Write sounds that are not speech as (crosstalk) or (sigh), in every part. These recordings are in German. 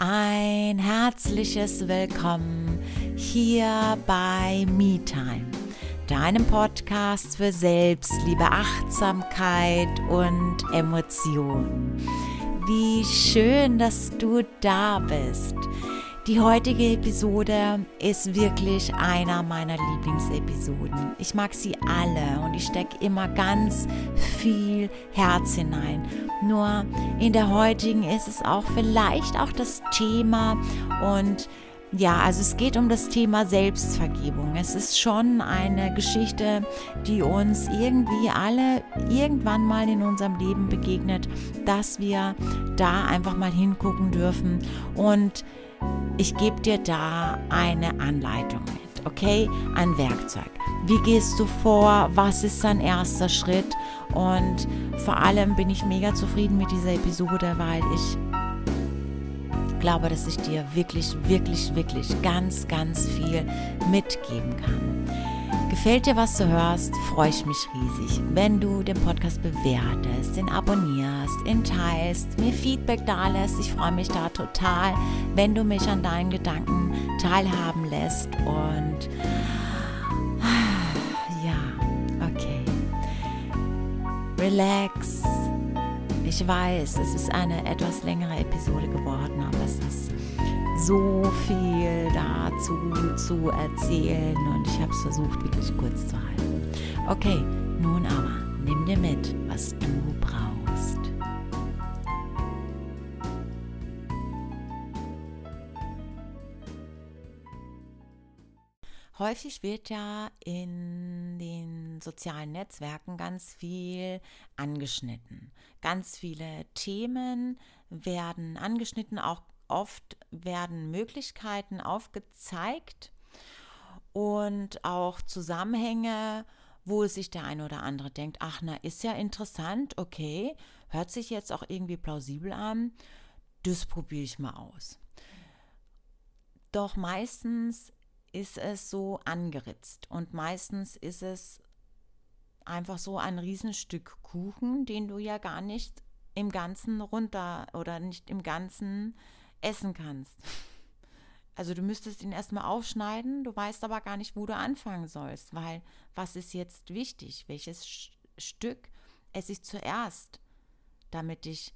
Ein herzliches Willkommen hier bei MeTime, deinem Podcast für Selbstliebe, Achtsamkeit und Emotion. Wie schön, dass du da bist. Die heutige Episode ist wirklich einer meiner Lieblingsepisoden. Ich mag sie alle und ich stecke immer ganz viel Herz hinein. Nur in der heutigen ist es auch vielleicht auch das Thema und ja, also es geht um das Thema Selbstvergebung. Es ist schon eine Geschichte, die uns irgendwie alle irgendwann mal in unserem Leben begegnet, dass wir da einfach mal hingucken dürfen und ich gebe dir da eine Anleitung mit, okay? Ein Werkzeug. Wie gehst du vor? Was ist dein erster Schritt? Und vor allem bin ich mega zufrieden mit dieser Episode, weil ich glaube, dass ich dir wirklich, wirklich, wirklich ganz, ganz viel mitgeben kann. Gefällt dir, was du hörst, freue ich mich riesig, wenn du den Podcast bewertest, den abonnierst, ihn teilst, mir Feedback da lässt. Ich freue mich da total, wenn du mich an deinen Gedanken teilhaben lässt. Und (sighs) ja, okay. Relax. Ich weiß, es ist eine etwas längere Episode geworden, aber es ist so viel dazu zu erzählen und ich habe es versucht, wirklich kurz zu halten. Okay, nun aber, nimm dir mit, was du brauchst. Häufig wird ja in den sozialen Netzwerken ganz viel angeschnitten. Ganz viele Themen werden angeschnitten, auch oft werden Möglichkeiten aufgezeigt und auch Zusammenhänge, wo sich der eine oder andere denkt, ach na, ist ja interessant, okay, hört sich jetzt auch irgendwie plausibel an, das probiere ich mal aus. Doch meistens ist es so angeritzt und meistens ist es einfach so ein Riesenstück Kuchen, den du ja gar nicht im Ganzen runter oder nicht im Ganzen essen kannst. Also du müsstest ihn erstmal aufschneiden, du weißt aber gar nicht, wo du anfangen sollst, weil was ist jetzt wichtig? Welches Stück esse ich zuerst, damit ich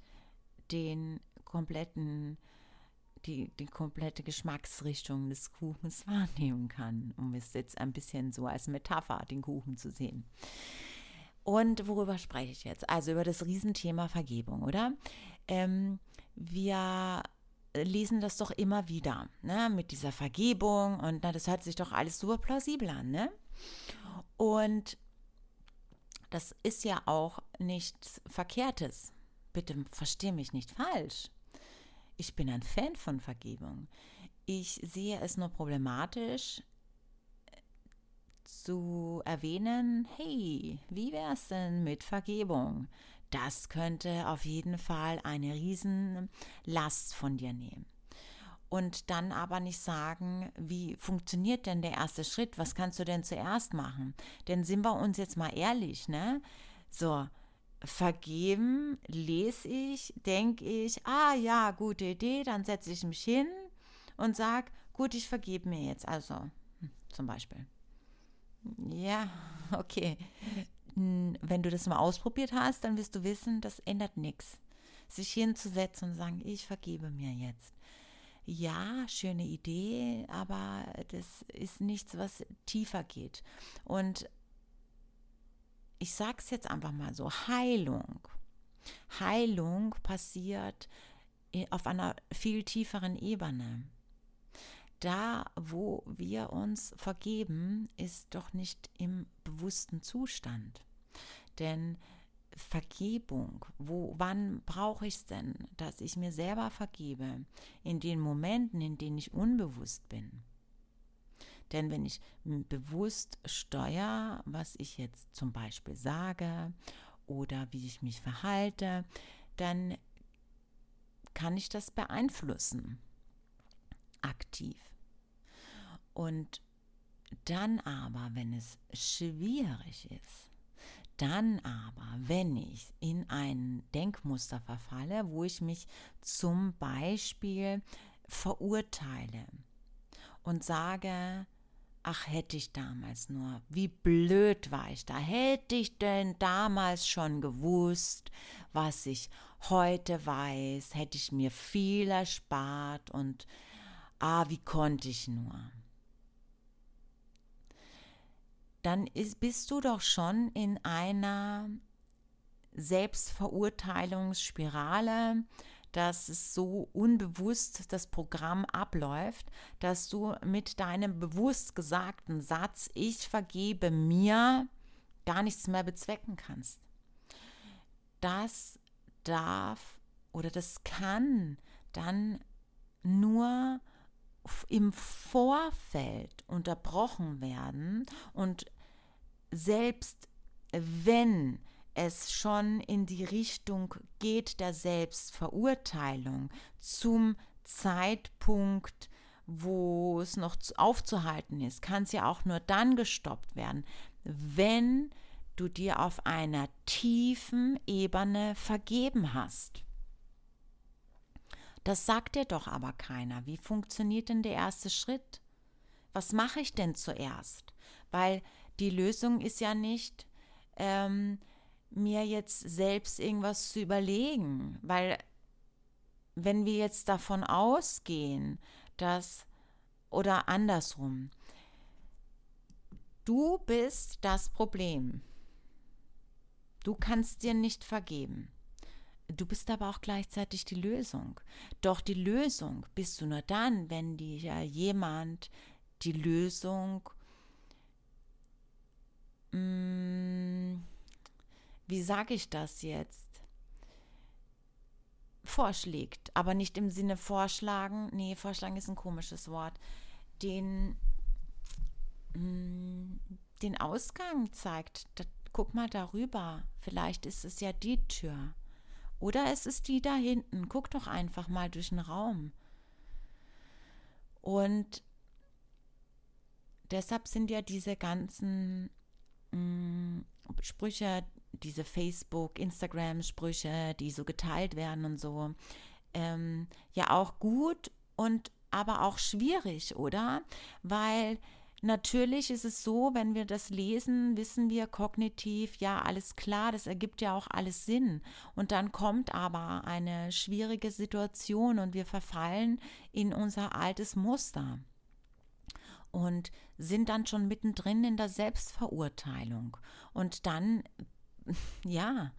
den kompletten, die, die komplette Geschmacksrichtung des Kuchens (laughs) wahrnehmen kann, um es jetzt ein bisschen so als Metapher, den Kuchen zu sehen. Und worüber spreche ich jetzt? Also über das Riesenthema Vergebung, oder? Ähm, wir lesen das doch immer wieder, ne, mit dieser Vergebung und na, das hört sich doch alles super plausibel an, ne? Und das ist ja auch nichts Verkehrtes. Bitte verstehe mich nicht falsch. Ich bin ein Fan von Vergebung. Ich sehe es nur problematisch zu erwähnen, hey, wie wäre es denn mit Vergebung? Das könnte auf jeden Fall eine Riesenlast von dir nehmen. Und dann aber nicht sagen, wie funktioniert denn der erste Schritt? Was kannst du denn zuerst machen? Denn sind wir uns jetzt mal ehrlich, ne? So, vergeben, lese ich, denke ich, ah ja, gute Idee, dann setze ich mich hin und sage, gut, ich vergebe mir jetzt. Also, hm, zum Beispiel. Ja, (laughs) okay wenn du das mal ausprobiert hast, dann wirst du wissen, das ändert nichts. Sich hinzusetzen und sagen, ich vergebe mir jetzt. Ja, schöne Idee, aber das ist nichts, was tiefer geht. Und ich sage es jetzt einfach mal so, Heilung. Heilung passiert auf einer viel tieferen Ebene da, wo wir uns vergeben, ist doch nicht im bewussten Zustand. Denn Vergebung, wo, wann brauche ich es denn, dass ich mir selber vergebe? In den Momenten, in denen ich unbewusst bin. Denn wenn ich bewusst steuere, was ich jetzt zum Beispiel sage oder wie ich mich verhalte, dann kann ich das beeinflussen, aktiv. Und dann aber, wenn es schwierig ist, dann aber, wenn ich in ein Denkmuster verfalle, wo ich mich zum Beispiel verurteile und sage, ach hätte ich damals nur, wie blöd war ich da, hätte ich denn damals schon gewusst, was ich heute weiß, hätte ich mir viel erspart und ah, wie konnte ich nur. Dann ist, bist du doch schon in einer Selbstverurteilungsspirale, dass es so unbewusst das Programm abläuft, dass du mit deinem bewusst gesagten Satz, ich vergebe mir, gar nichts mehr bezwecken kannst. Das darf oder das kann dann nur im Vorfeld unterbrochen werden und selbst wenn es schon in die Richtung geht der Selbstverurteilung zum Zeitpunkt, wo es noch aufzuhalten ist, kann es ja auch nur dann gestoppt werden, wenn du dir auf einer tiefen Ebene vergeben hast. Das sagt dir doch aber keiner. Wie funktioniert denn der erste Schritt? Was mache ich denn zuerst? Weil die Lösung ist ja nicht, ähm, mir jetzt selbst irgendwas zu überlegen, weil wenn wir jetzt davon ausgehen, dass oder andersrum, du bist das Problem. Du kannst dir nicht vergeben. Du bist aber auch gleichzeitig die Lösung. Doch die Lösung bist du nur dann, wenn dir jemand die Lösung mh, mm, wie sage ich das jetzt? Vorschlägt, aber nicht im Sinne vorschlagen. Nee, vorschlagen ist ein komisches Wort. Den, mm, den Ausgang zeigt. Da, guck mal darüber. Vielleicht ist es ja die Tür. Oder es ist die da hinten. Guck doch einfach mal durch den Raum. Und deshalb sind ja diese ganzen mh, mm, Sprüche, diese Facebook, Instagram-Sprüche, die so geteilt werden und so, ähm, ja auch gut und aber auch schwierig, oder? Weil natürlich ist es so, wenn wir das lesen, wissen wir kognitiv, ja, alles klar, das ergibt ja auch alles Sinn. Und dann kommt aber eine schwierige Situation und wir verfallen in unser altes Muster und sind dann schon mittendrin in der Selbstverurteilung. Und dann (laughs) ja,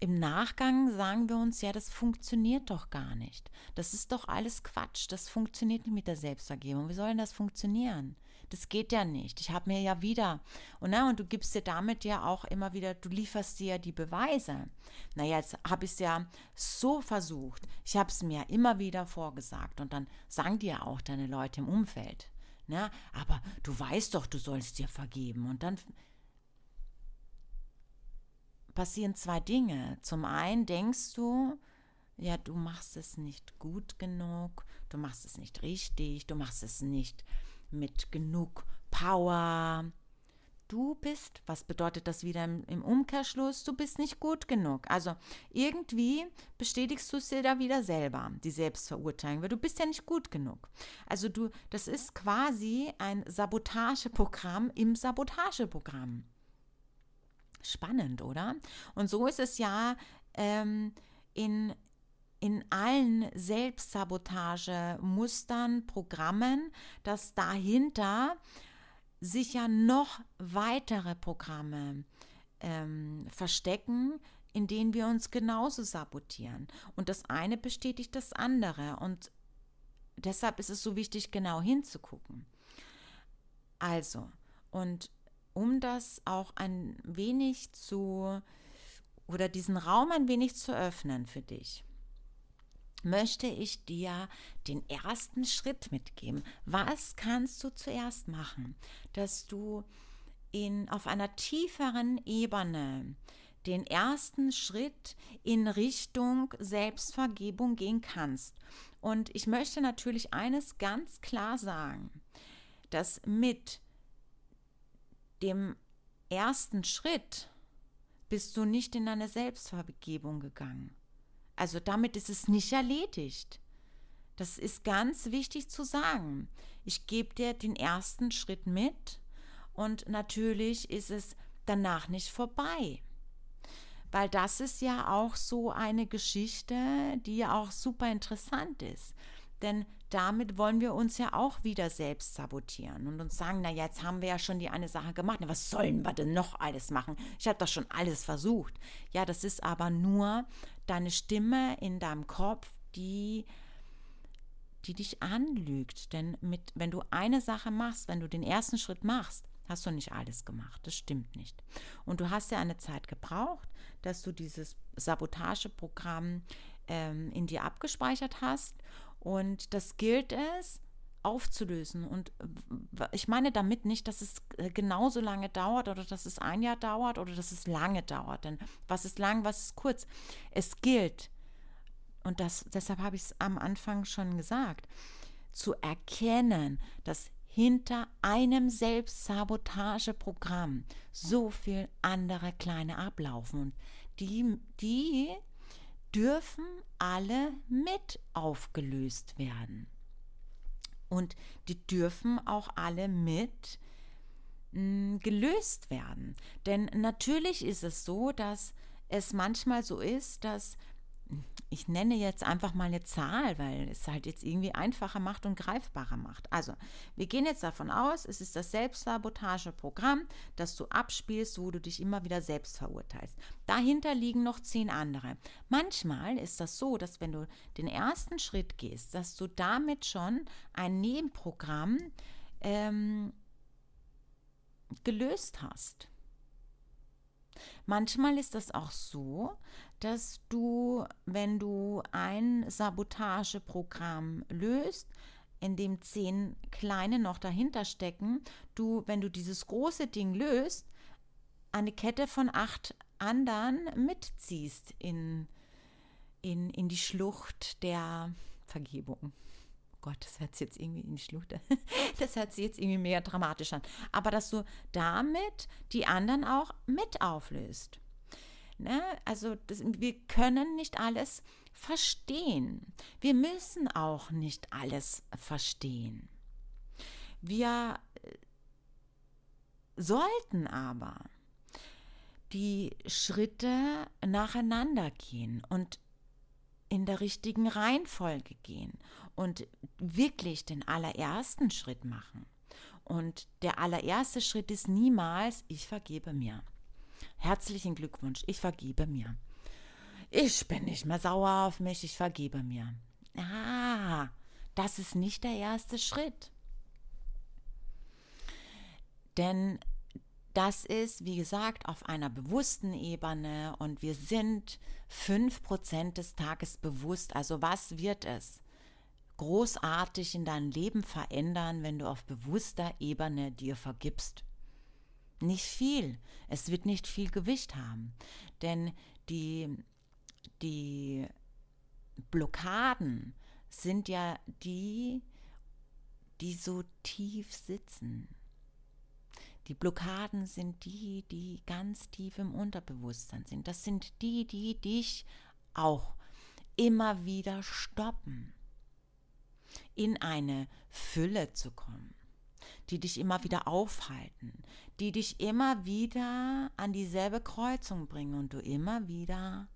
im Nachgang sagen wir uns, ja, das funktioniert doch gar nicht. Das ist doch alles Quatsch. Das funktioniert nicht mit der Selbstvergebung. Wie soll denn das funktionieren? Das geht ja nicht. Ich habe mir ja wieder, und, na, und du gibst dir damit ja auch immer wieder, du lieferst dir ja die Beweise. Naja, jetzt habe ich es ja so versucht. Ich habe es mir immer wieder vorgesagt. Und dann sagen dir auch deine Leute im Umfeld. Na, aber du weißt doch, du sollst dir vergeben. Und dann passieren zwei Dinge. Zum einen denkst du, ja, du machst es nicht gut genug, du machst es nicht richtig, du machst es nicht mit genug Power. Du bist, was bedeutet das wieder im, Umkehrschluss? Du bist nicht gut genug. Also irgendwie bestätigst du es dir da wieder selber, die Selbstverurteilung, weil du bist ja nicht gut genug. Also du, das ist quasi ein Sabotageprogramm im Sabotageprogramm. Spannend, oder? Und so ist es ja ähm, in, in allen Selbstsabotagemustern, Programmen, dass dahinter sich ja noch weitere Programme ähm, verstecken, in denen wir uns genauso sabotieren. Und das eine bestätigt das andere. Und deshalb ist es so wichtig, genau hinzugucken. Also, und um das auch ein wenig zu oder diesen Raum ein wenig zu öffnen für dich, möchte ich dir den ersten Schritt mitgeben. Was kannst du zuerst machen, dass du in, auf einer tieferen Ebene den ersten Schritt in Richtung Selbstvergebung gehen kannst. Und ich möchte natürlich eines ganz klar sagen, dass mit dem ersten Schritt bist du nicht in eine Selbstvergebung gegangen. Also damit ist es nicht erledigt. Das ist ganz wichtig zu sagen. Ich gebe dir den ersten Schritt mit und natürlich ist es danach nicht vorbei. Weil das ist ja auch so eine Geschichte, die ja auch super interessant ist. Denn damit wollen wir uns ja auch wieder selbst sabotieren und uns sagen, na jetzt haben wir ja schon die eine Sache gemacht, na, was sollen wir denn noch alles machen? Ich habe doch schon alles versucht. Ja, das ist aber nur deine Stimme in deinem Kopf, die die dich anlügt. Denn mit, wenn du eine Sache machst, wenn du den ersten Schritt machst, hast du nicht alles gemacht. Das stimmt nicht. Und du hast ja eine Zeit gebraucht, dass du dieses Sabotageprogramm ähm, in dir abgespeichert hast. Und das gilt es aufzulösen. Und ich meine damit nicht, dass es äh, genauso lange dauert oder dass es ein Jahr dauert oder dass es lange dauert. Denn was ist lang, was ist kurz? Es gilt, und das, deshalb habe ich es am Anfang schon gesagt, zu erkennen, dass hinter einem Selbstsabotageprogramm so viel andere kleine ablaufen. Und die, die dürfen alle mit aufgelöst werden. Und die dürfen auch alle mit mh, hm, gelöst werden. Denn natürlich ist es so, dass es manchmal so ist, dass ich nenne jetzt einfach mal eine Zahl, weil es halt jetzt irgendwie einfacher macht und greifbarer macht. Also, wir gehen jetzt davon aus, es ist das Selbstsabotageprogramm, das du abspielst, wo du dich immer wieder selbst verurteilst. Dahinter liegen noch zehn andere. Manchmal ist das so, dass wenn du den ersten Schritt gehst, dass du damit schon ein Nebenprogramm ähm, gelöst hast. Manchmal ist das auch so, dass du, wenn du ein Sabotageprogramm löst, in dem zehn kleine noch dahinter stecken, du, wenn du dieses große Ding löst, eine Kette von acht anderen mitziehst in, in, in die Schlucht der Vergebung. Gott, das hört sich jetzt irgendwie in die Schlucht. (laughs) Das hört sich jetzt irgendwie mehr dramatisch an. Aber dass du damit die anderen auch mit auflöst. Ne? Also das, wir können nicht alles verstehen. Wir müssen auch nicht alles verstehen. Wir äh, sollten aber die Schritte nacheinander gehen und in der richtigen Reihenfolge gehen und wirklich den allerersten Schritt machen. Und der allererste Schritt ist niemals, ich vergebe mir. Herzlichen Glückwunsch, ich vergebe mir. Ich bin nicht mehr sauer auf mich, ich vergebe mir. Ah, das ist nicht der erste Schritt. Denn das ist, wie gesagt, auf einer bewussten Ebene und wir sind fünf Prozent des Tages bewusst. Also was wird es großartig in deinem Leben verändern, wenn du auf bewusster Ebene dir vergibst? Nicht viel. Es wird nicht viel Gewicht haben. Denn die, die Blockaden sind ja die, die so tief sitzen. Die Blockaden sind die, die ganz tief im Unterbewusstsein sind. Das sind die, die dich auch immer wieder stoppen, in eine Fülle zu kommen die dich immer wieder aufhalten, die dich immer wieder an dieselbe Kreuzung bringen und du immer wieder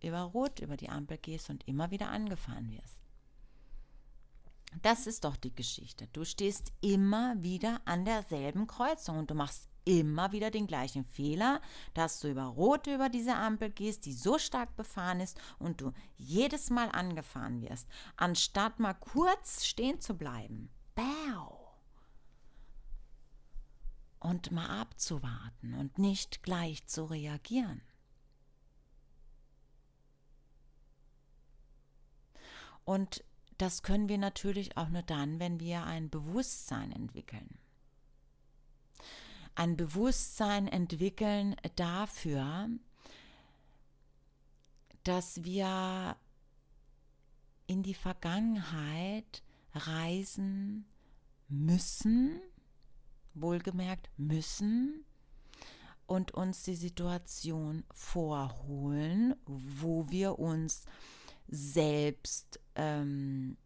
über Rot über die Ampel gehst und immer wieder angefahren wirst. Das ist doch die Geschichte. Du stehst immer wieder an derselben Kreuzung und du machst immer wieder den gleichen Fehler, dass du über Rot über diese Ampel gehst, die so stark befahren ist und du jedes Mal angefahren wirst, anstatt mal kurz stehen zu bleiben. Bäu und mal abzuwarten und nicht gleich zu reagieren. Und das können wir natürlich auch nur dann, wenn wir ein Bewusstsein entwickeln. Ein Bewusstsein entwickeln dafür, dass wir in die Vergangenheit reisen müssen, wohlgemerkt müssen und uns die Situation vorholen, wo wir uns selbst ähm,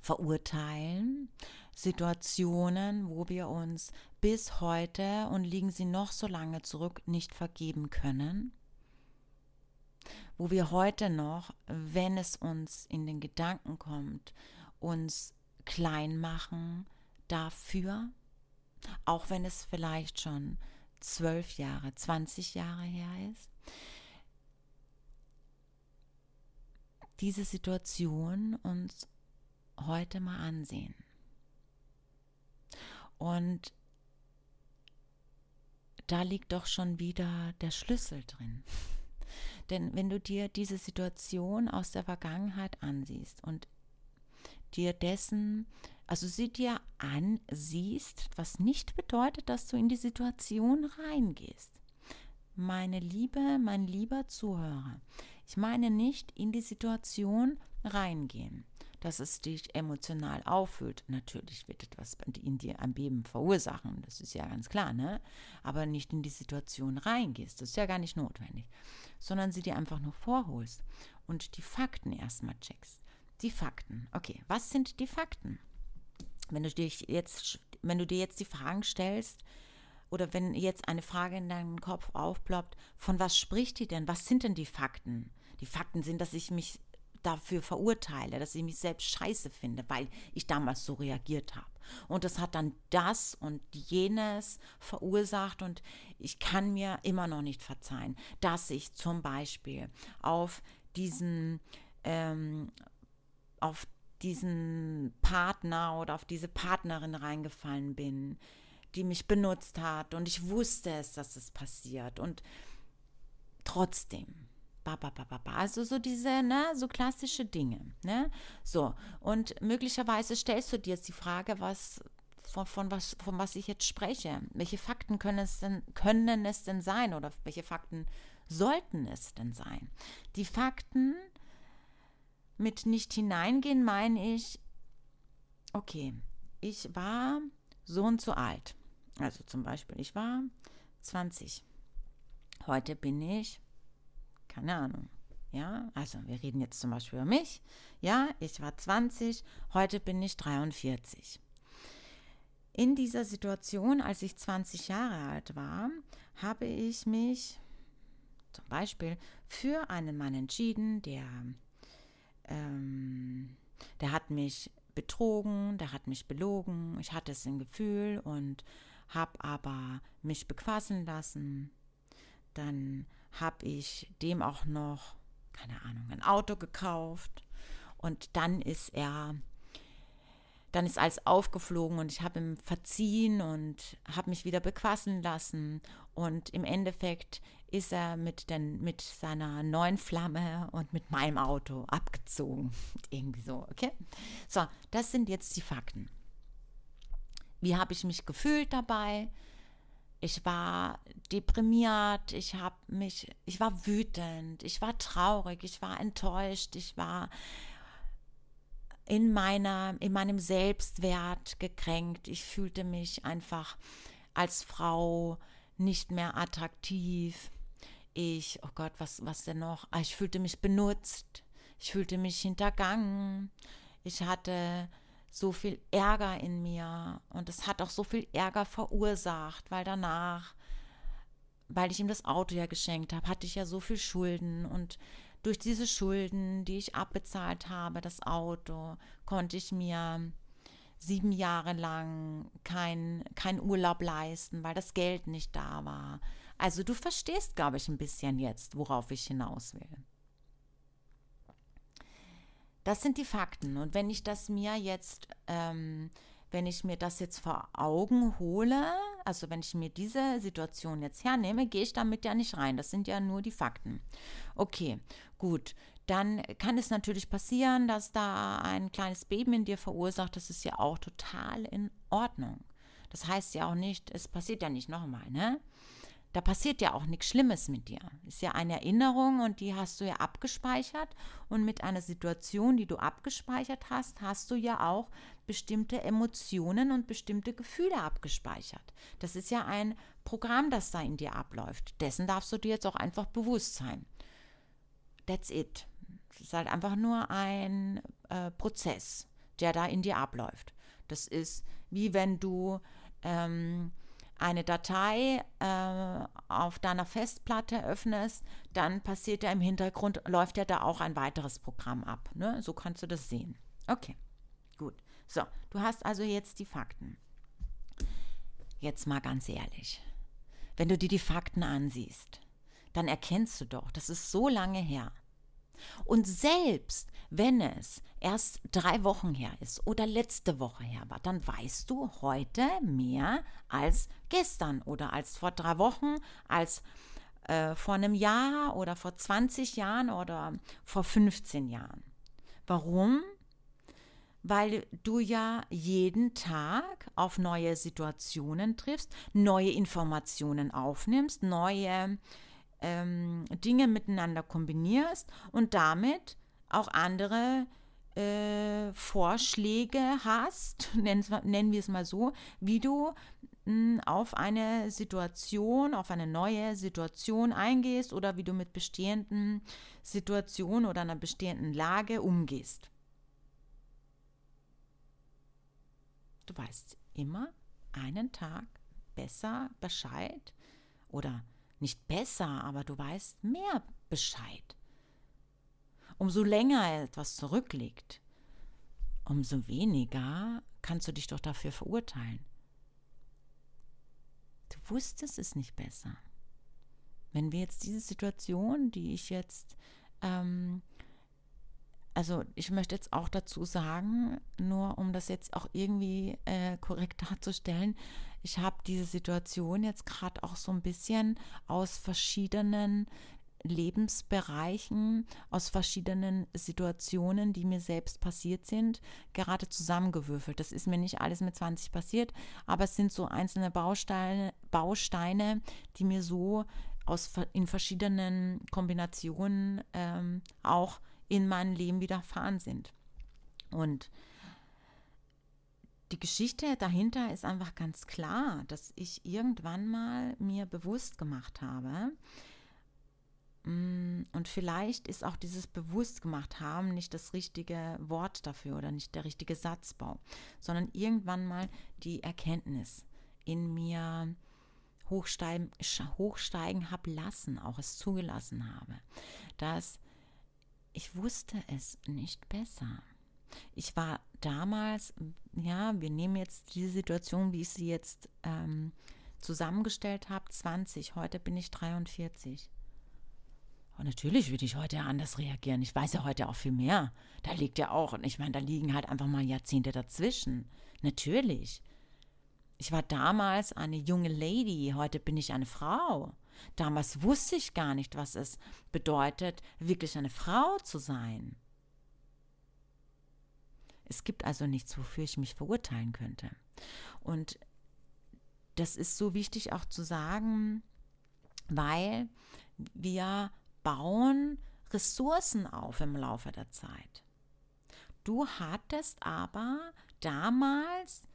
verurteilen, Situationen, wo wir uns bis heute und liegen sie noch so lange zurück nicht vergeben können, wo wir heute noch, wenn es uns in den Gedanken kommt, uns klein machen dafür, auch wenn es vielleicht schon zwölf Jahre, 20 Jahre her ist. Diese Situation uns heute mal ansehen. Und da liegt doch schon wieder der Schlüssel drin. (laughs) Denn wenn du dir diese Situation aus der Vergangenheit ansiehst und dir dessen, also sie dir ansiehst, was nicht bedeutet, dass du in die Situation reingehst. Meine liebe, mein lieber Zuhörer, ich meine nicht in die Situation reingehen dass es dich emotional auffüllt. Natürlich wird etwas in dir ein Beben verursachen, das ist ja ganz klar, ne? Aber nicht in die Situation reingehst, das ist ja gar nicht notwendig, sondern sie dir einfach nur vorholst und die Fakten erstmal checkst. Die Fakten. Okay, was sind die Fakten? Wenn du dich jetzt, wenn du dir jetzt die Fragen stellst, oder wenn jetzt eine Frage in deinem Kopf aufploppt, von was spricht die denn? Was sind denn die Fakten? Die Fakten sind, dass ich mich dafür verurteile, dass ich mich selbst scheiße finde, weil ich damals so reagiert habe. Und das hat dann das und jenes verursacht und ich kann mir immer noch nicht verzeihen, dass ich zum Beispiel auf diesen, ähm, auf diesen Partner oder auf diese Partnerin reingefallen bin, die mich benutzt hat und ich wusste es, dass es passiert und trotzdem also so diese, ne, so klassische Dinge, ne? So, und möglicherweise stellst du dir jetzt die Frage, was von, von, was, von was ich jetzt spreche. Welche Fakten können es, denn, können es denn sein oder welche Fakten sollten es denn sein? Die Fakten mit nicht hineingehen meine ich, okay, ich war so und so alt. Also zum Beispiel, ich war 20. Heute bin ich keine Ahnung. Ja, also wir reden jetzt zum Beispiel über mich. Ja, ich war 20, heute bin ich 43. In dieser Situation, als ich 20 Jahre alt war, habe ich mich zum Beispiel für einen Mann entschieden, der, ähm, der hat mich betrogen, der hat mich belogen, ich hatte es im Gefühl und habe aber mich bequasseln lassen. Dann habe ich dem auch noch, keine Ahnung, ein Auto gekauft. Und dann ist er, dann ist alles aufgeflogen und ich habe ihm verziehen und habe mich wieder bequasseln lassen. Und im Endeffekt ist er mit, den, mit seiner neuen Flamme und mit meinem Auto abgezogen. (laughs) Irgendwie so, okay? So, das sind jetzt die Fakten. Wie habe ich mich gefühlt dabei? Ich war deprimiert, ich habe mich, ich war wütend, ich war traurig, ich war enttäuscht, ich war in meiner, in meinem Selbstwert gekränkt. Ich fühlte mich einfach als Frau nicht mehr attraktiv. Ich, oh Gott, was, was denn noch? Ah, ich fühlte mich benutzt. Ich fühlte mich hintergangen. Ich hatte so viel Ärger in mir und es hat auch so viel Ärger verursacht, weil danach, weil ich ihm das Auto ja geschenkt habe, hatte ich ja so viel Schulden und durch diese Schulden, die ich abbezahlt habe, das Auto, konnte ich mir sieben Jahre lang kein, kein Urlaub leisten, weil das Geld nicht da war. Also du verstehst, glaube ich, ein bisschen jetzt, worauf ich hinaus will. Das sind die Fakten. Und wenn ich das mir jetzt, ähm, wenn ich mir das jetzt vor Augen hole, also wenn ich mir diese Situation jetzt hernehme, gehe ich damit ja nicht rein. Das sind ja nur die Fakten. Okay, gut. Dann kann es natürlich passieren, dass da ein kleines Beben in dir verursacht. Das ist ja auch total in Ordnung. Das heißt ja auch nicht, es passiert ja nicht nochmal, ne? da passiert ja auch nichts Schlimmes mit dir. Ist ja eine Erinnerung und die hast du ja abgespeichert. Und mit einer Situation, die du abgespeichert hast, hast du ja auch bestimmte Emotionen und bestimmte Gefühle abgespeichert. Das ist ja ein Programm, das da in dir abläuft. Dessen darfst du dir jetzt auch einfach bewusst sein. That's it. Es ist halt einfach nur ein äh, Prozess. der da in dir abläuft. Das ist wie wenn du ähm, eine Datei äh, auf deiner Festplatte öffnest, dann passiert ja im Hintergrund, läuft ja da auch ein weiteres Programm ab. Ne? So kannst du das sehen. Okay, gut. So, du hast also jetzt die Fakten. Jetzt mal ganz ehrlich. Wenn du dir die Fakten ansiehst, dann erkennst du doch, das ist so lange her. Und selbst wenn es erst drei Wochen her ist oder letzte Woche her war, dann weißt du heute mehr als gestern oder als vor drei Wochen, als äh, vor einem Jahr oder vor 20 Jahren oder vor 15 Jahren. Warum? Weil du ja jeden Tag auf neue Situationen triffst, neue Informationen aufnimmst, neue ähm, Dinge miteinander kombinierst und damit auch andere äh, Vorschläge hast, (laughs) nennen, wir es mal so, wie du hm, auf eine Situation, auf eine neue Situation eingehst oder wie du mit bestehenden Situationen oder einer bestehenden Lage umgehst. Du weißt immer einen Tag besser Bescheid oder nicht besser, aber du weißt mehr Bescheid. Umso länger etwas zurückliegt, umso weniger kannst du dich doch dafür verurteilen. Du wusstest es nicht besser. Wenn wir jetzt diese Situation, die ich jetzt, ähm, also ich möchte jetzt auch dazu sagen, nur um das jetzt auch irgendwie äh, korrekt darzustellen, ich habe diese Situation jetzt gerade auch so ein bisschen aus verschiedenen Lebensbereichen, aus verschiedenen Situationen, die mir selbst passiert sind, gerade zusammengewürfelt. Das ist mir nicht alles mit 20 passiert, aber es sind so einzelne Bausteine, Bausteine die mir so aus, in verschiedenen Kombinationen ähm, auch in meinem Leben widerfahren sind. Und die Geschichte dahinter ist einfach ganz klar, dass ich irgendwann mal mir bewusst gemacht habe, mm, und vielleicht ist auch dieses bewusst gemacht haben nicht das richtige Wort dafür oder nicht der richtige Satzbau, sondern irgendwann mal die Erkenntnis in mir hochsteigen, hochsteigen habe lassen, auch es zugelassen habe, dass ich wusste es nicht besser. Ich war damals, ja, wir nehmen jetzt diese Situation, wie ich sie jetzt ähm, zusammengestellt habe, 20. Heute bin ich 43. Und natürlich würde ich heute anders reagieren. Ich weiß ja heute auch viel mehr. Da liegt ja auch, ich meine, da liegen halt einfach mal Jahrzehnte dazwischen. Natürlich. Ich war damals eine junge Lady, heute bin ich eine Frau. Damals wusste ich gar nicht, was es bedeutet, wirklich eine Frau zu sein. Es gibt also nichts, wofür ich mich verurteilen könnte. Und das ist so wichtig auch zu sagen, weil wir bauen Ressourcen auf im Laufe der Zeit. Du hattest aber damals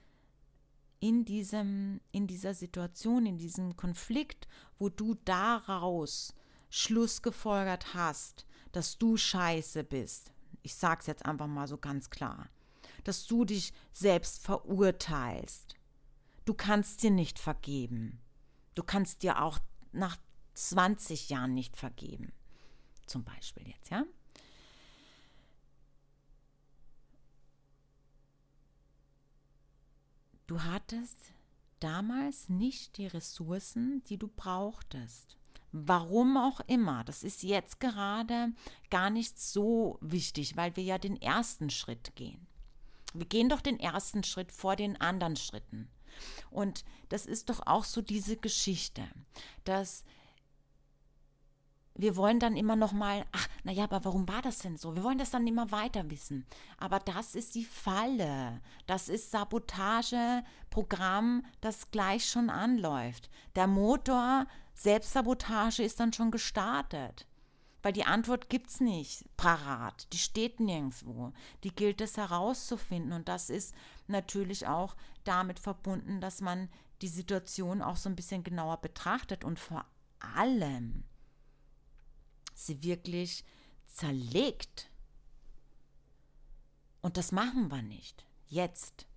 in, diesem, in dieser Situation, in diesem Konflikt, wo du daraus Schluss gefolgert hast, dass du scheiße bist. Ich sage es jetzt einfach mal so ganz klar dass du dich selbst verurteilst. Du kannst dir nicht vergeben. Du kannst dir auch nach 20 Jahren nicht vergeben. Zum Beispiel jetzt, ja? Du hattest damals nicht die Ressourcen, die du brauchtest. Warum auch immer, das ist jetzt gerade gar nicht so wichtig, weil wir ja den ersten Schritt gehen. Wir gehen doch den ersten Schritt vor den anderen Schritten. Und das ist doch auch so diese Geschichte, dass wir wollen dann immer noch mal, ach, naja, aber warum war das denn so? Wir wollen das dann immer weiter wissen. Aber das ist die Falle. Das ist Sabotageprogramm, das gleich schon anläuft. Der Motor Selbstsabotage ist dann schon gestartet. Weil die Antwort gibt es nicht parat, die steht nirgendwo. Die gilt es herauszufinden und das ist natürlich auch damit verbunden, dass man die Situation auch so ein bisschen genauer betrachtet und vor allem sie wirklich zerlegt. Und das machen wir nicht. Jetzt.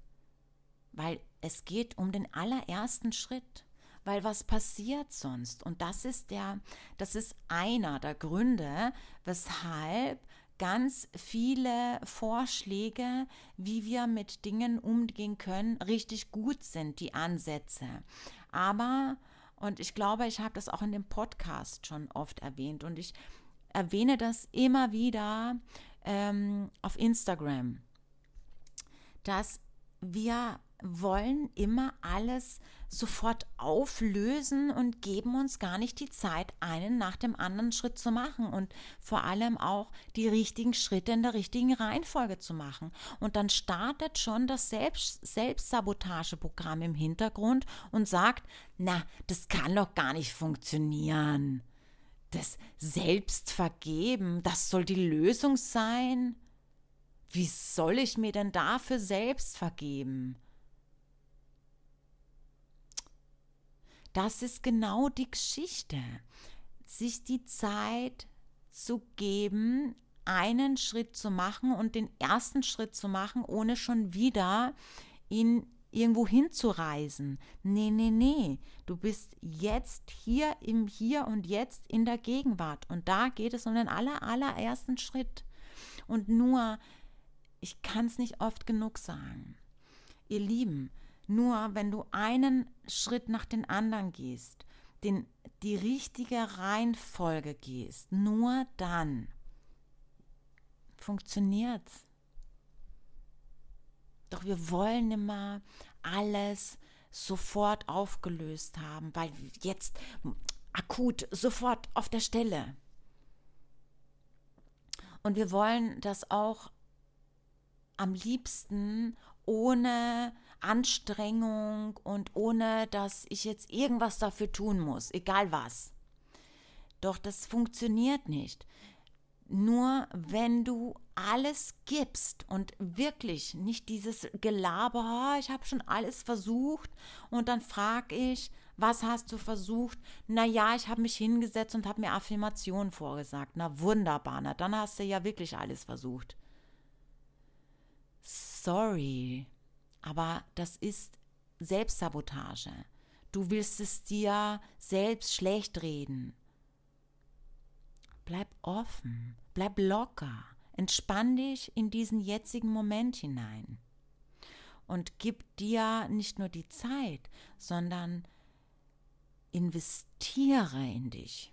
Weil es geht um den allerersten Schritt. Weil was passiert sonst? Und das ist der, das ist einer der Gründe, weshalb ganz viele Vorschläge, wie wir mit Dingen umgehen können, richtig gut sind, die Ansätze. Aber, und ich glaube, ich habe das auch in dem Podcast schon oft erwähnt und ich erwähne das immer wieder ähm, auf Instagram, dass wir wollen immer alles sofort auflösen und geben uns gar nicht die Zeit, einen nach dem anderen Schritt zu machen und vor allem auch die richtigen Schritte in der richtigen Reihenfolge zu machen. Und dann startet schon das Selbst Selbstsabotageprogramm im Hintergrund und sagt, na, das kann doch gar nicht funktionieren. Das Selbstvergeben, das soll die Lösung sein. Wie soll ich mir denn dafür selbst vergeben? Das ist genau die Geschichte. Sich die Zeit zu geben, einen Schritt zu machen und den ersten Schritt zu machen, ohne schon wieder ihn irgendwo hinzureisen. Nee, nee, nee. Du bist jetzt hier im Hier und Jetzt in der Gegenwart. Und da geht es um den aller, allerersten Schritt. Und nur, ich kann es nicht oft genug sagen. Ihr Lieben, nur wenn du einen Schritt nach den anderen gehst, den, die richtige Reihenfolge gehst, nur dann funktioniert's. Doch wir wollen immer alles sofort aufgelöst haben, weil jetzt akut sofort auf der Stelle. Und wir wollen das auch am liebsten ohne Anstrengung und ohne dass ich jetzt irgendwas dafür tun muss, egal was. Doch das funktioniert nicht. Nur wenn du alles gibst und wirklich nicht dieses Gelaber, ich habe schon alles versucht und dann frage ich, was hast du versucht? Na ja, ich habe mich hingesetzt und habe mir Affirmationen vorgesagt. Na wunderbar, na dann hast du ja wirklich alles versucht. Sorry, aber das ist Selbstsabotage. Du willst es dir selbst schlecht reden. Bleib offen, bleib locker, entspann dich in diesen jetzigen Moment hinein und gib dir nicht nur die Zeit, sondern investiere in dich.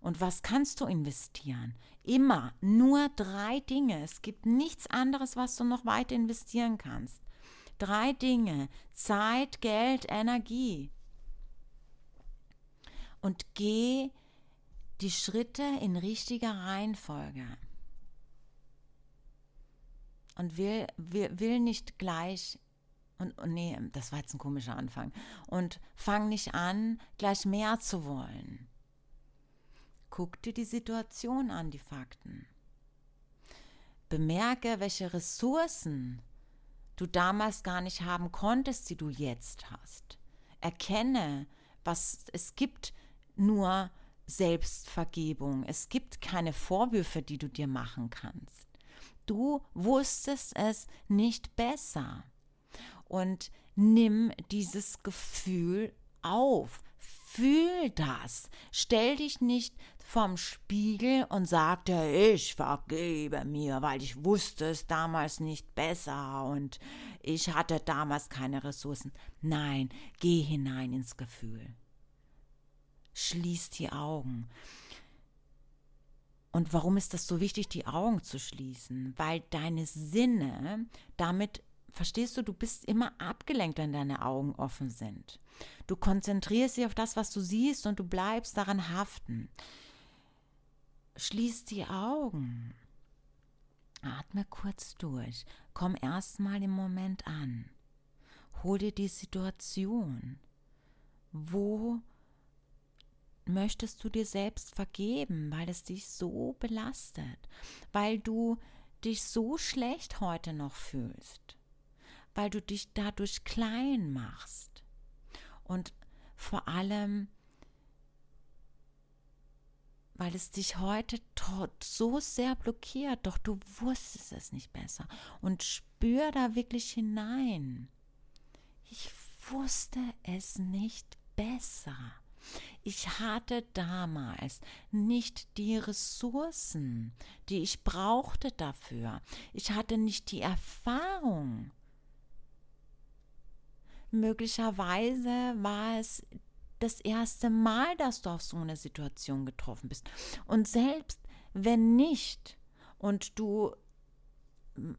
Und was kannst du investieren? Immer nur drei Dinge. Es gibt nichts anderes, was du noch weiter investieren kannst. Drei Dinge. Zeit, Geld, Energie. Und geh die Schritte in richtiger Reihenfolge. Und will, will, will nicht gleich, und, und nee, das war jetzt ein komischer Anfang. Und fang nicht an, gleich mehr zu wollen. Guck dir die Situation an, die Fakten. Bemerke, welche Ressourcen du damals gar nicht haben konntest, die du jetzt hast. Erkenne, was es gibt nur Selbstvergebung. Es gibt keine Vorwürfe, die du dir machen kannst. Du wusstest es nicht besser. Und nimm dieses Gefühl auf. Fühl das. Stell dich nicht vom Spiegel und sagte, ich vergebe mir, weil ich wusste es damals nicht besser und ich hatte damals keine Ressourcen. Nein, geh hinein ins Gefühl. Schließ die Augen. Und warum ist das so wichtig, die Augen zu schließen? Weil deine Sinne damit verstehst du, du bist immer abgelenkt, wenn deine Augen offen sind. Du konzentrierst dich auf das, was du siehst und du bleibst daran haften. Schließ die Augen. Atme kurz durch. Komm erstmal im Moment an. Hol dir die Situation. Wo möchtest du dir selbst vergeben, weil es dich so belastet, weil du dich so schlecht heute noch fühlst, weil du dich dadurch klein machst und vor allem weil es dich heute so sehr blockiert, doch du wusstest es nicht besser. Und spür da wirklich hinein. Ich wusste es nicht besser. Ich hatte damals nicht die Ressourcen, die ich brauchte dafür. Ich hatte nicht die Erfahrung. Möglicherweise war es das erste Mal, dass du auf so eine Situation getroffen bist. Und selbst wenn nicht und du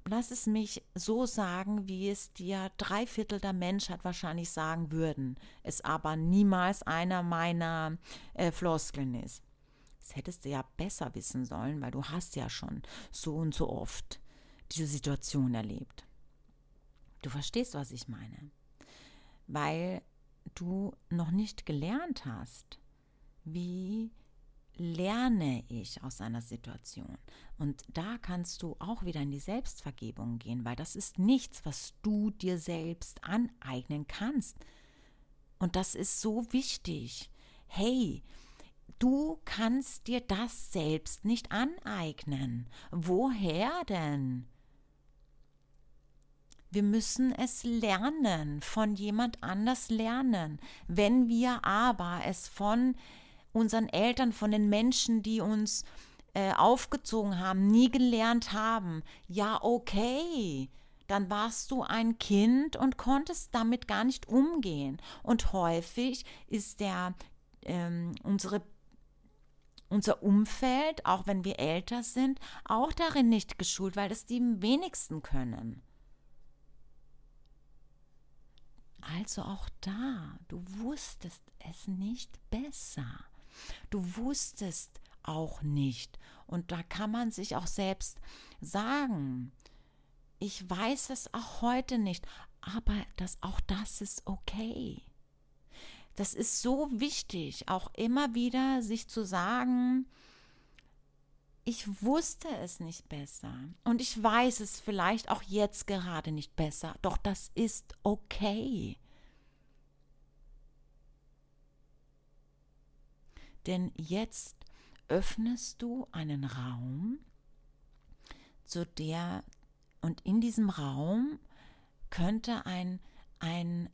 lass es mich so sagen, wie es dir drei Viertel der Menschheit wahrscheinlich sagen würden, es aber niemals einer meiner äh, Floskeln ist. Das hättest du ja besser wissen sollen, weil du hast ja schon so und so oft diese Situation erlebt. Du verstehst, was ich meine. Weil du noch nicht gelernt hast, wie lerne ich aus einer Situation? Und da kannst du auch wieder in die Selbstvergebung gehen, weil das ist nichts, was du dir selbst aneignen kannst. Und das ist so wichtig. Hey, du kannst dir das selbst nicht aneignen. Woher denn? Wir müssen es lernen, von jemand anders lernen. Wenn wir aber es von unseren Eltern, von den Menschen, die uns äh, aufgezogen haben, nie gelernt haben, ja, okay, dann warst du ein Kind und konntest damit gar nicht umgehen. Und häufig ist der ähm, unsere unser Umfeld, auch wenn wir älter sind, auch darin nicht geschult, weil das die wenigsten können. Also auch da, du wusstest es nicht besser. Du wusstest auch nicht. Und da kann man sich auch selbst sagen, ich weiß es auch heute nicht, aber das, auch das ist okay. Das ist so wichtig, auch immer wieder sich zu sagen, ich wusste es nicht besser. Und ich weiß es vielleicht auch jetzt gerade nicht besser, doch das ist okay. Denn jetzt öffnest du einen Raum, zu der und in diesem Raum könnte ein, ein,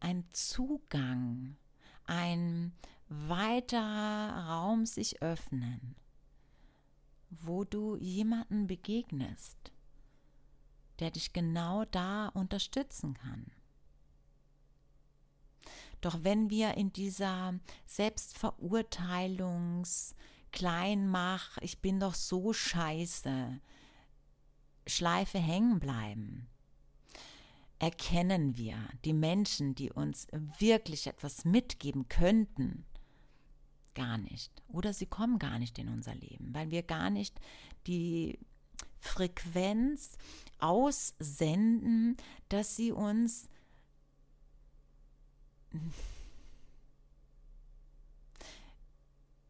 ein Zugang, ein weiterer Raum sich öffnen, wo du jemanden begegnest, der dich genau da unterstützen kann. Doch wenn wir in dieser Selbstverurteilungs-, Kleinmach, ich bin doch so scheiße, Schleife hängen bleiben, erkennen wir die Menschen, die uns wirklich etwas mitgeben könnten, gar nicht. Oder sie kommen gar nicht in unser Leben, weil wir gar nicht die Frequenz aussenden, dass sie uns (laughs)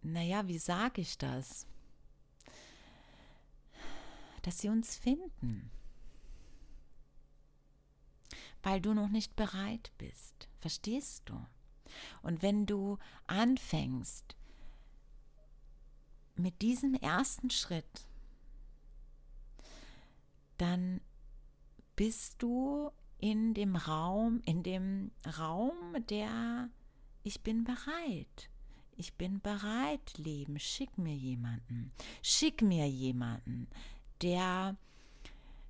naja, wie sage ich das? Dass sie uns finden. Weil du noch nicht bereit bist. Verstehst du? Und wenn du anfängst mit diesem ersten Schritt, dann bist du in dem Raum, in dem Raum der ich bin bereit. Ich bin bereit, Leben. Schick mir jemanden. Schick mir jemanden, der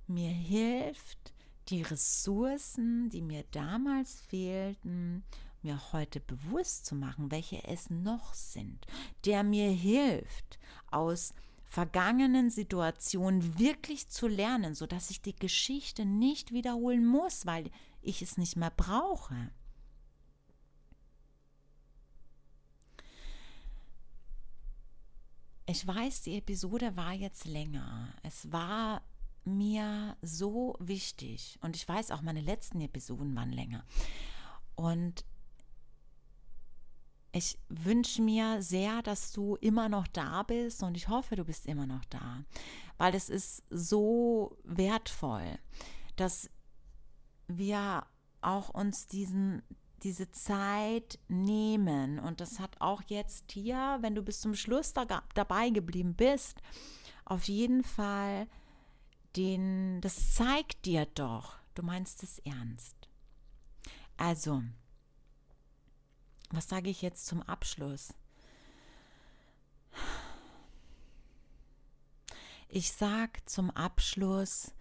mir hilft, die Ressourcen, die mir damals fehlten, mir heute bewusst zu machen, welche es noch sind, der mir hilft, aus vergangenen Situationen wirklich zu lernen, sodass ich die Geschichte nicht wiederholen muss, weil ich es nicht mehr brauche. Ich weiß, die Episode war jetzt länger. Es war mir so wichtig und ich weiß auch, meine letzten Episoden waren länger. Und ich wünsche mir sehr, dass du immer noch da bist und ich hoffe, du bist immer noch da, weil es ist so wertvoll, dass wir auch uns diesen diese Zeit nehmen. Und das hat auch jetzt hier, wenn du bis zum Schluss da, dabei geblieben bist, auf jeden Fall den, das zeigt dir doch, du meinst es ernst. Also, was sage ich jetzt zum Abschluss? Ich sage zum Abschluss,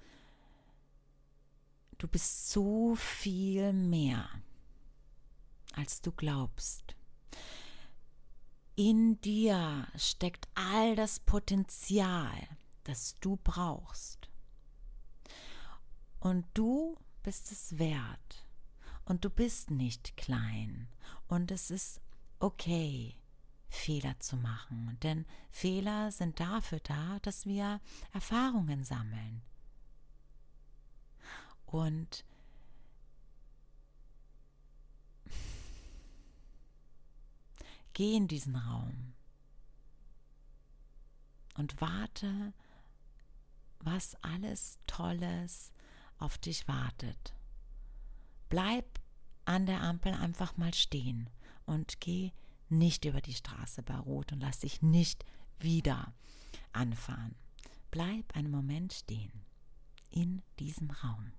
du bist so viel mehr, als du glaubst. In dir steckt all das Potenzial, das du brauchst. Und du bist es wert. Und du bist nicht klein. Und es ist okay, Fehler zu machen. Denn Fehler sind dafür da, dass wir Erfahrungen sammeln. Und geh in diesen Raum und warte, was alles Tolles auf dich wartet. Bleib an der Ampel einfach mal stehen und geh nicht über die Straße bei Rot und lass dich nicht wieder anfahren. Bleib einen Moment stehen in diesem Raum.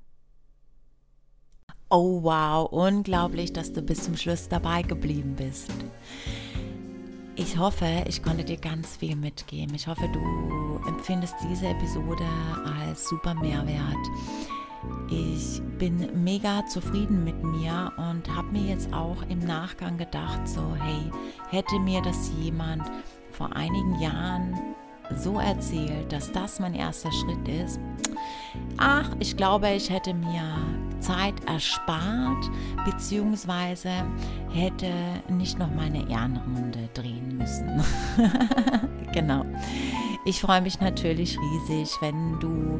Oh wow, unglaublich, dass du bis zum Schluss dabei geblieben bist. Ich hoffe, ich konnte dir ganz viel mitgeben. Ich hoffe, du empfindest diese Episode als super Mehrwert. Ich bin mega zufrieden mit mir und habe mir jetzt auch im Nachgang gedacht, so hey, hätte mir das jemand vor einigen Jahren so erzählt, dass das mein erster Schritt ist. Ach, ich glaube, ich hätte mir Zeit erspart, beziehungsweise hätte nicht noch meine Ehrenrunde drehen müssen. (laughs) genau. Ich freue mich natürlich riesig, wenn du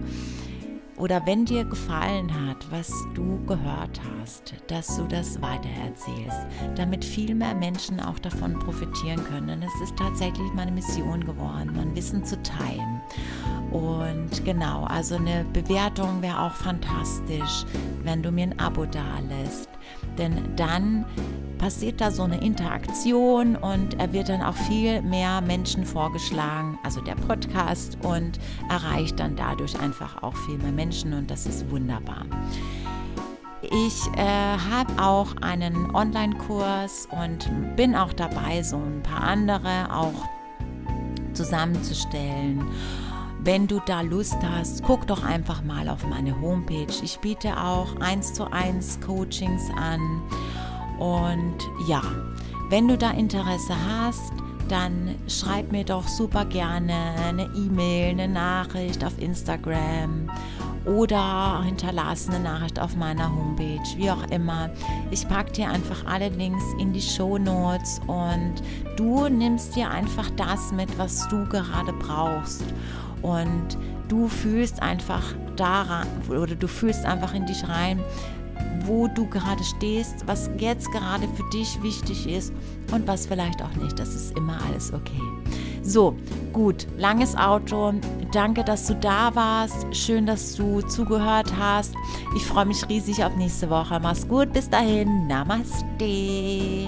oder wenn dir gefallen hat, was du gehört hast, dass du das weitererzählst, damit viel mehr Menschen auch davon profitieren können. Es ist tatsächlich meine Mission geworden, mein Wissen zu teilen. Und genau, also eine Bewertung wäre auch fantastisch, wenn du mir ein Abo da lässt. Denn dann passiert da so eine Interaktion und er wird dann auch viel mehr Menschen vorgeschlagen, also der Podcast und erreicht dann dadurch einfach auch viel mehr Menschen und das ist wunderbar. Ich äh, habe auch einen Online-Kurs und bin auch dabei, so ein paar andere auch zusammenzustellen. Wenn du da Lust hast, guck doch einfach mal auf meine Homepage. Ich biete auch 1 zu 1 Coachings an und ja, wenn du da Interesse hast, dann schreib mir doch super gerne eine E-Mail, eine Nachricht auf Instagram oder hinterlasse eine Nachricht auf meiner Homepage, wie auch immer. Ich packe dir einfach alle Links in die Show Notes und du nimmst dir einfach das mit, was du gerade brauchst. Und du fühlst einfach daran oder du fühlst einfach in dich rein, wo du gerade stehst, was jetzt gerade für dich wichtig ist und was vielleicht auch nicht. Das ist immer alles okay. So, gut, langes Auto. Danke, dass du da warst. Schön, dass du zugehört hast. Ich freue mich riesig auf nächste Woche. Mach's gut, bis dahin. Namaste.